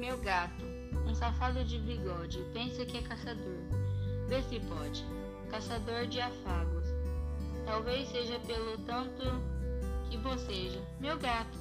Meu gato, um safado de bigode, pensa que é caçador. Vê se pode. Caçador de afagos. Talvez seja pelo tanto que boceja. Meu gato,